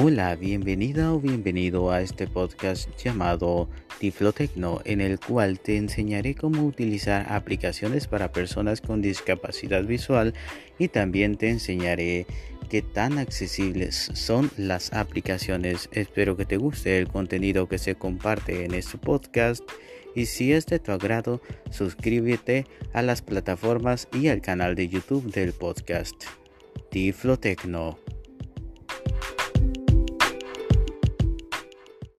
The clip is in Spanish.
Hola, bienvenida o bienvenido a este podcast llamado Tiflotecno, en el cual te enseñaré cómo utilizar aplicaciones para personas con discapacidad visual y también te enseñaré qué tan accesibles son las aplicaciones. Espero que te guste el contenido que se comparte en este podcast y si es de tu agrado, suscríbete a las plataformas y al canal de YouTube del podcast Tiflotecno.